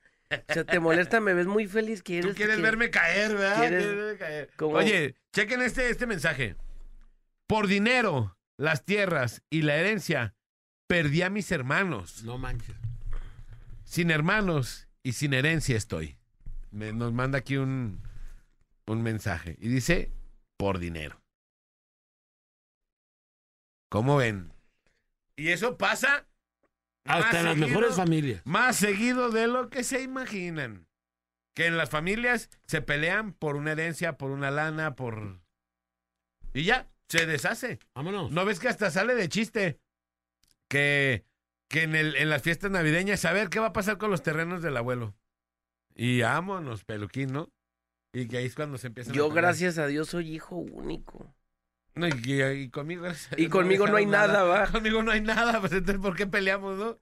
O sea, te molesta, me ves muy feliz. ¿Quieres Tú quieres que- verme caer, ¿verdad? ¿Quieres- Quieres verme caer. cómo? Oye, chequen este, este mensaje. Por dinero, las tierras y la herencia, perdí a mis hermanos. No manches. Sin hermanos y sin herencia estoy. Me- nos manda aquí un, un mensaje. Y dice, por dinero. ¿Cómo ven? Y eso pasa Hasta en las seguido- mejores familias. Más seguido de lo que se imaginan. Que en las familias se pelean por una herencia, por una lana, por... Y ya, se deshace. Vámonos. ¿No ves que hasta sale de chiste? Que, que en, el, en las fiestas navideñas, a ver, ¿qué va a pasar con los terrenos del abuelo? Y vámonos, peluquín, ¿no? Y que ahí es cuando se empieza Yo, gracias a Dios, soy hijo único. No, y, conmigo, Y conmigo no hay nada, ¿va? Conmigo no hay nada, pues entonces, ¿por qué peleamos, no?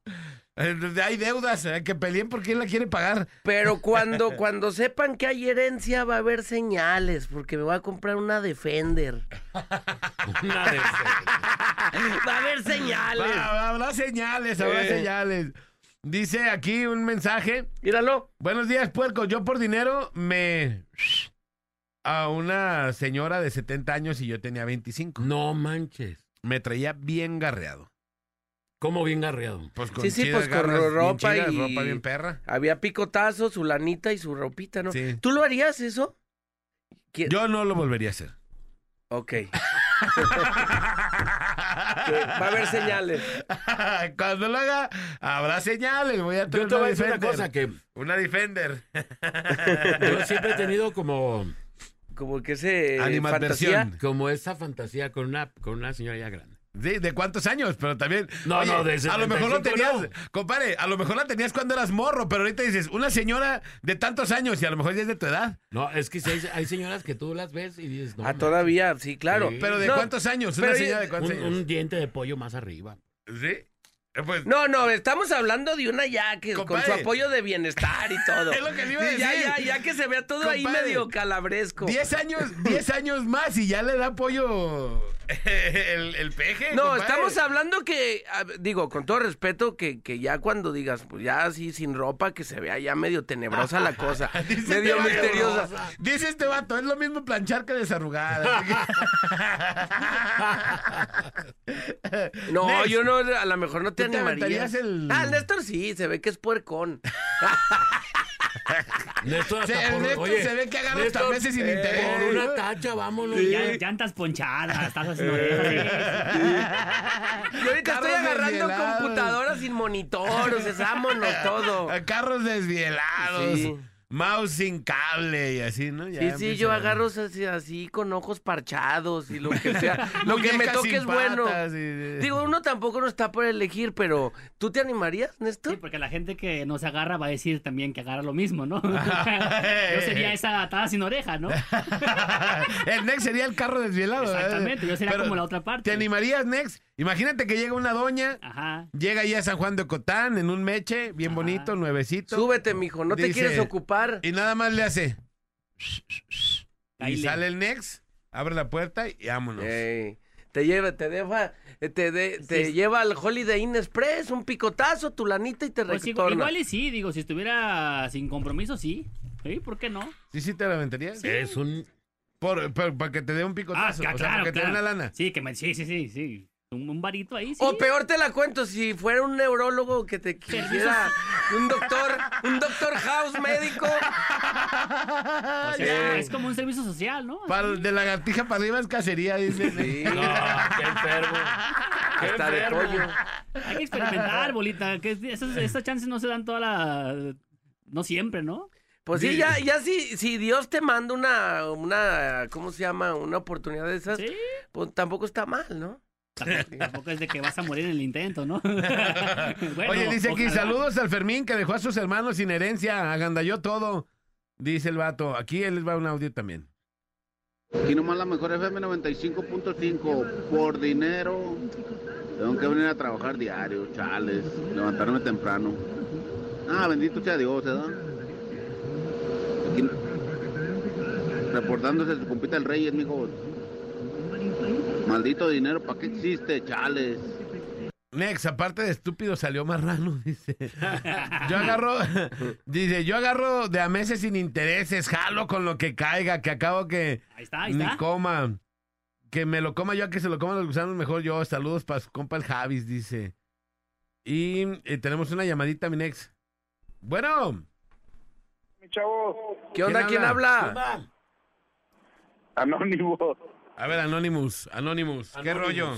Hay deudas, eh, que peleen porque quién la quiere pagar. Pero cuando, cuando sepan que hay herencia, va a haber señales, porque me voy a comprar una Defender. Una de esas. Va a haber señales. Va, habrá señales, habrá Eh. señales. Dice aquí un mensaje. Míralo. Buenos días, puerco. Yo por dinero me... A una señora de 70 años y yo tenía 25. No manches. Me traía bien garreado. ¿Cómo bien garreado? Pues Sí, sí, chidas pues con garras, bien ropa chidas, y- ropa bien perra. Había picotazo, su lanita y su ropita, ¿no? Sí. ¿Tú lo harías eso? ¿Qui- Yo no lo volvería a hacer. Ok. Que va a haber señales. Cuando lo haga, habrá señales. Voy a Yo traer te voy a decir una cosa que Una Defender. yo siempre he tenido como, Como que ese fantasía. como esa fantasía con una, con una señora ya grande. Sí, ¿de cuántos años? Pero también. No, no, de A lo mejor lo 75 tenías. no. Compadre, a lo mejor la tenías cuando eras morro, pero ahorita dices, una señora de tantos años y a lo mejor ya es de tu edad. No, es que hay, hay señoras que tú las ves y dices, no. Ah, todavía, sí, claro. Sí. Pero ¿de No, cuántos años? Una señora de cuántos Un, años. un diente de pollo más arriba. Sí. Eh, Pues, No, no, estamos hablando de una ya que con su apoyo de bienestar y todo. Es lo que le iba a Sí, ya, decir. ya, ya que se vea todo ahí medio calabresco. 10 años, 10 años más y ya le da apoyo el, el peje. No, compadre. estamos hablando que, digo, con todo respeto, que, que ya cuando digas, pues ya así sin ropa, que se vea ya medio tenebrosa la cosa, Dice medio este vato, misteriosa. Dice este vato, es lo mismo planchar que desarrugar. No, Next. yo no, a lo mejor no te ¿Tú te animaría. el- Ah, el Néstor sí, se ve que es puercón. Néstor hasta Se- por- Néstor oye, se ve que agarra hasta meses sin eh, interés. Por una tacha, vámonos. Y ya- llantas ponchadas, tazas sin sí. Yo ahorita estoy agarrando desvielados. computadoras sin monitor, o sea, vámonos todo. Carros desvielados. Sí. Mouse sin cable y así, ¿no? Ya Sí, sí, yo a- agarro así, así con ojos parchados y lo que sea. lo que me toque es bueno. y- Digo, uno tampoco no está por elegir, pero ¿tú te animarías, Néstor? Sí, porque la gente que nos agarra va a decir también que agarra lo mismo, ¿no? yo sería esa atada sin oreja, ¿no? el Next sería el carro desvielado. ¿verdad? Exactamente, yo sería Pero, como la otra parte. ¿Te animarías, Next? Imagínate que llega una doña, Ajá. llega ya a San Juan de Ocotán en un meche, bien Ajá. bonito, nuevecito. Súbete, mijo, no te Dice- quieres ocupar. Y nada más le hace. Y Caile. sale el Next, abre la puerta y vámonos. Ey, te lleva, te deja, te, de- te Sí. lleva al Holiday Inn Express, un picotazo, tu lanita y te Pues igual, retorna. igual y sí, digo, si estuviera sin compromiso, sí. Sí, ¿por qué no? ¿Sí, sí te la aventarías? Es un. Por, por- para que te dé un Ah, picotazo. ca- o sea, para que te dé una lana. Sí, que me, sí, sí, sí, sí. Un, un varito ahí, sí. O peor te la cuento, si fuera un neurólogo que te quisiera, un doctor, un doctor house médico. O sea, es como un servicio social, ¿no? Para, de lagartija para arriba es cacería, dice. Sí, No, qué enfermo. Qué hasta de pollo. Hay que experimentar, bolita. Que esas, esas chances no se dan toda la... No siempre, ¿no? Pues sí, ya, ya si, si Dios te manda una, una, ¿cómo se llama? Una oportunidad de esas, Sí. pues tampoco está mal, ¿no? Tampoco, tampoco es de que vas a morir en el intento, ¿no? Bueno, Oye, dice aquí, ojalá. saludos al Fermín que dejó a sus hermanos sin herencia, agandalló todo. Dice el vato. Aquí él les va un audio también. Aquí nomás la mejor FM 95.5. Por dinero. Tengo que venir a trabajar diario, chales. Levantarme temprano. Ah, bendito sea Dios, ¿verdad? Aquí, reportándose su compita el Reyes, mijo. Maldito dinero, ¿para qué existe, chales? Next, aparte de estúpido, salió marrano, dice. Yo agarro, dice, yo agarro de a meses sin intereses, jalo con lo que caiga, que acabo que Ahí está, ahí ni está. coma. Que me lo coma yo, a que se lo coman los gusanos mejor yo. Saludos para su compa el Javis, dice. Y eh, tenemos una llamadita, mi Nex. Bueno, Mi chavos, ¿Qué onda? ¿Quién ¿Quién habla? Anda. A ver, Anonymous, Anonymous, ¿qué rollo?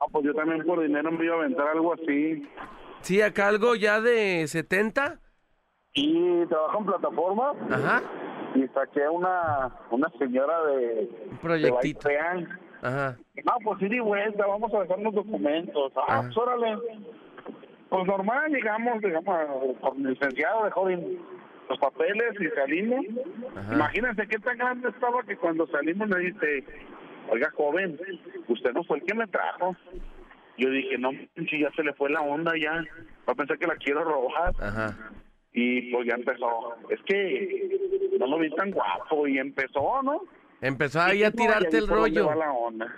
Ah, pues yo también por dinero me iba a aventar algo así. Sí, acá algo ya de 70. Y trabajo en plataformas Ajá. y saqué una, una señora de, Un de proyectito. Ajá. No, pues sí, de vuelta, vamos a dejar los documentos. Ah, Ah. pues órale. Pues normal, llegamos, digamos, con licenciado, dejó bien los papeles y salimos. Ajá. Imagínense qué tan grande estaba que cuando salimos me dice, oiga, joven, usted no fue el que me trajo. Yo dije, no, si ya se le fue la onda ya, va a pensar que la quiero robar. Ajá. Y pues ya empezó, es que no lo vi tan guapo y empezó, ¿no? Empezó ahí a tirarte el rollo. va la onda.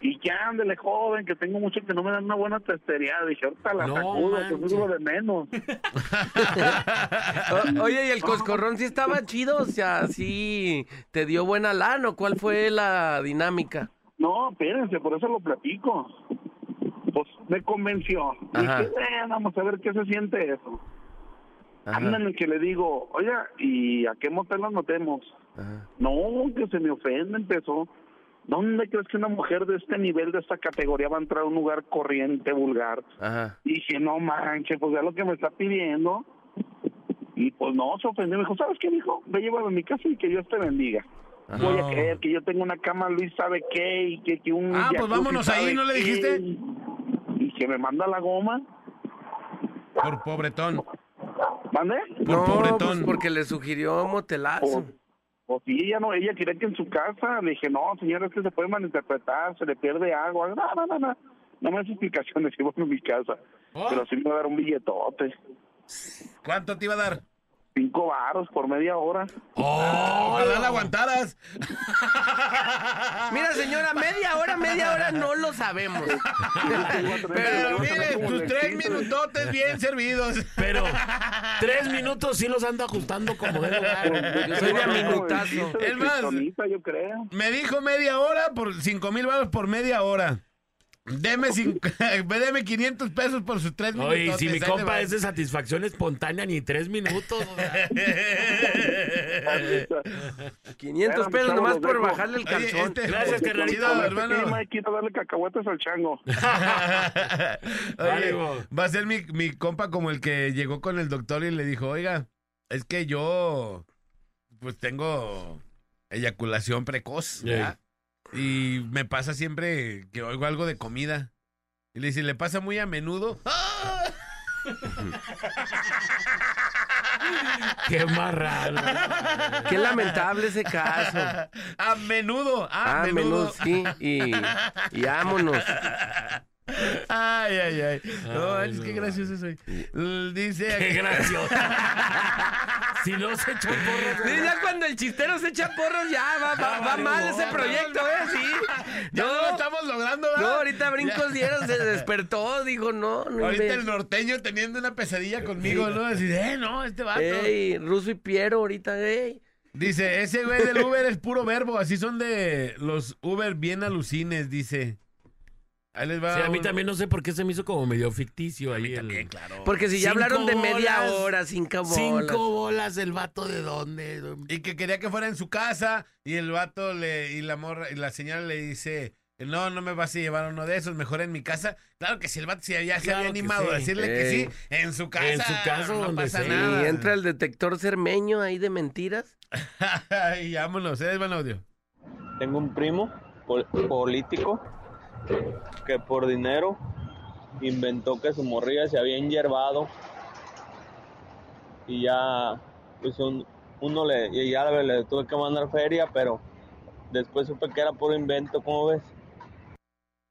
Y ya, ándele, joven, que tengo mucho que no me dan una buena testería. Dije, ahorita la No sacudo, que es lo de menos. O- Oye, ¿y el coscorrón sí estaba chido? O sea, sí te dio buena lana. ¿o ¿Cuál fue la dinámica? No, espérense, por eso lo platico. Pues me convenció. Dije, "Eh, vamos a ver qué se siente eso. Andan en que le digo, oiga, ¿y a qué motel nos metemos? Ajá. No, que se me ofende, empezó. ¿Dónde crees que una mujer de este nivel, de esta categoría, va a entrar a un lugar corriente, vulgar? Ajá. Dije, no manches, pues ya lo que me está pidiendo. Y pues no, se ofendió. Me dijo, ¿sabes qué, dijo? Ve, llévalo a mi casa y que Dios te bendiga. Ajá. Voy a creer que yo tengo una cama, Luis sabe qué, y que, que un... Ah, pues vámonos ahí, ¿no le qué, dijiste? Y que me manda la goma. Por pobretón. ¿Mande? Por no, pobretón. pues porque le sugirió motelazo. Pues sí, ella no, ella quería que en su casa, le dije, no, señora, es que se puede malinterpretar, se le pierde agua. No, no, no, no. no me das explicaciones, si voy a mi casa. Oh. Pero sí me va a dar un billetote. ¿Cuánto te iba a dar? Cinco varos por media hora. Ojalá la aguantaras. Mira, señora, media hora, media hora no lo sabemos. Pero mire, tus tres minutotes bien servidos. Pero tres minutos sí los ando ajustando como. Yo soy de minutazo. Es más, yo creo. me dijo media hora por cinco mil baros por media hora. Deme, cinco- deme 500 pesos por sus tres minutos. Oye, si mi compa es de satisfacción espontánea, ni tres minutos. o sea. 500 pesos nomás por bajarle el calzón. este Gracias, carnalito, este hermano. clima, quiero darle cacahuetes al chango. Oye, va a ser mi, mi compa como el que llegó con el doctor y le dijo, oiga, es que yo pues tengo eyaculación precoz, ¿verdad? Y me pasa siempre que oigo algo de comida. Y le dice, ¿le pasa muy a menudo? Qué marrano. Qué lamentable ese caso. A menudo, a Ah, menudo. menos sí. Y, y vámonos. Ay, ay, ay. No, Ay, es que no. gracioso soy. Dice Qué gracioso. si no se echó porro. Sí, ya cuando el chistero se echa porros, ya va, va, va mal ese proyecto, ¿eh? Sí. Ya no, lo No, estamos logrando, no, ¿verdad? ahorita brincos dieron, se despertó, dijo, no, no. Ahorita el norteño teniendo una pesadilla conmigo, ¿no? Decir, eh, no, este vato. Ey, Ruso y Piero ahorita, ey. Dice, ese güey del Uber es puro verbo, así son de los Uber bien alucines, dice. Ahí les va. Sí, a mí un- también no sé por qué se me hizo como medio ficticio ahí. el- También, claro. Porque si ya Cinco hablaron de media bolas. hora, cinco bolas. Cinco bolas, el vato de dónde. Y que quería que fuera en su casa y el vato le y la morra y la señora le dice, no, no me vas a llevar uno de esos, mejor en mi casa. Claro que si el vato se- ya se Claro había que animado a sí. decirle que Ey. sí, en su casa. En su casa, no donde pasa sea. nada. Y entra el detector cermeño ahí de mentiras. y vámonos, es buen audio. Tengo un primo pol- político que por dinero inventó que su morrilla se había enyerbado y ya pues un- uno le y ya le, le tuve que mandar feria pero después supe que era puro invento ¿cómo ves?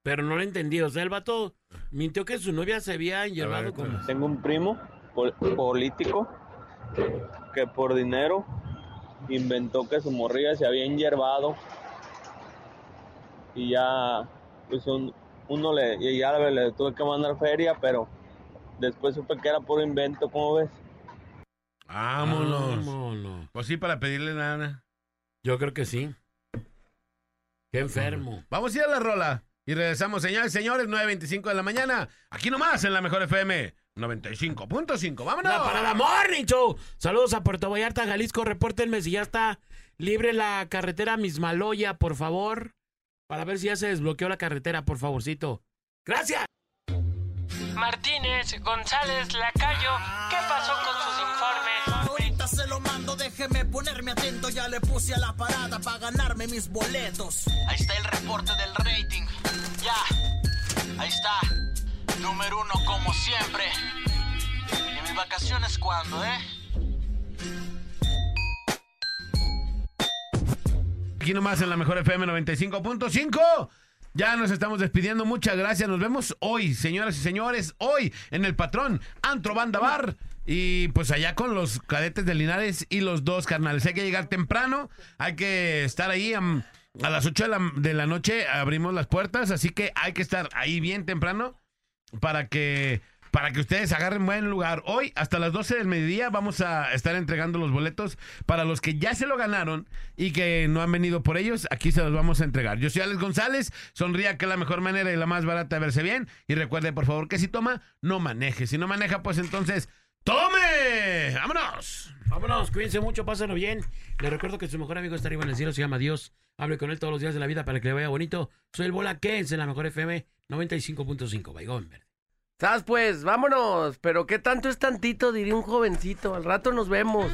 Pero no lo entendí. O sea, el vato mintió que su novia se había llevado con. Tengo un primo pol- político que por dinero inventó que su morrilla se había enyerbado y ya pues un- uno le y ya le, le tuve que mandar feria pero después supe que era puro invento ¿cómo ves? Vámonos. Vámonos. Pues sí, para pedirle nada. Yo creo que sí. Qué enfermo. Vamos a ir a la rola. Y regresamos, señores, señores, 9.25 de la mañana. Aquí nomás en la mejor FM 95.5. ¡Vámonos! La parada Morning Show. Saludos a Puerto Vallarta, Jalisco. Repórtenme si ya está libre la carretera Mismaloya, por favor. Para ver si ya se desbloqueó la carretera, por favorcito. Gracias. Martínez, González, Lacayo, ¿qué pasó con sus informes? Ahorita se lo mando, déjeme ponerme atento. Ya le puse a la parada para ganarme mis boletos. Ahí está el reporte del rating. Ya, ahí está. Número uno como siempre. ¿Y mis vacaciones cuándo, eh? Aquí nomás en la mejor FM 95.5. Ya nos estamos despidiendo. Muchas gracias. Nos vemos hoy, señoras y señores. Hoy en el patrón Antro Banda Bar. Y pues allá con los cadetes de Linares y los dos carnales. Hay que llegar temprano. Hay que estar ahí. a las 8 de la, de la noche abrimos las puertas. Así que hay que estar ahí bien temprano para que para que ustedes agarren buen lugar. Hoy, hasta las 12 del mediodía, vamos a estar entregando los boletos para los que ya se lo ganaron y que no han venido por ellos. Aquí se los vamos a entregar. Yo soy Alex González. Sonría que es la mejor manera y la más barata de verse bien. Y recuerde, por favor, que si toma, no maneje. Si no maneja, pues entonces, ¡tome! ¡Vámonos! Vámonos, cuídense mucho, pásenlo bien. Les recuerdo que su mejor amigo está arriba en el cielo, se llama Dios. Hable con él todos los días de la vida para que le vaya bonito. Soy el Bola Kens en la mejor FM 95.5. Baigón. ¿Sabes? Pues, vámonos. Pero qué tanto es tantito, diría un jovencito. Al rato nos vemos.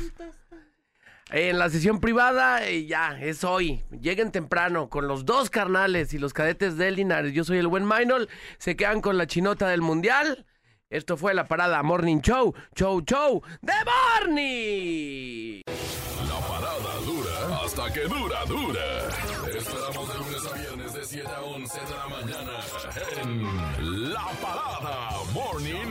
En la sesión privada, eh, ya, es hoy. Lleguen temprano con los dos carnales y los cadetes de Linares. Yo soy el buen Minol. Se quedan con la chinota del mundial. Esto fue la parada Morning Show. Show, show de Barney. La parada dura hasta que dura, dura. Te esperamos de lunes a viernes de 7 a 11 de la mañana en La Parada Morning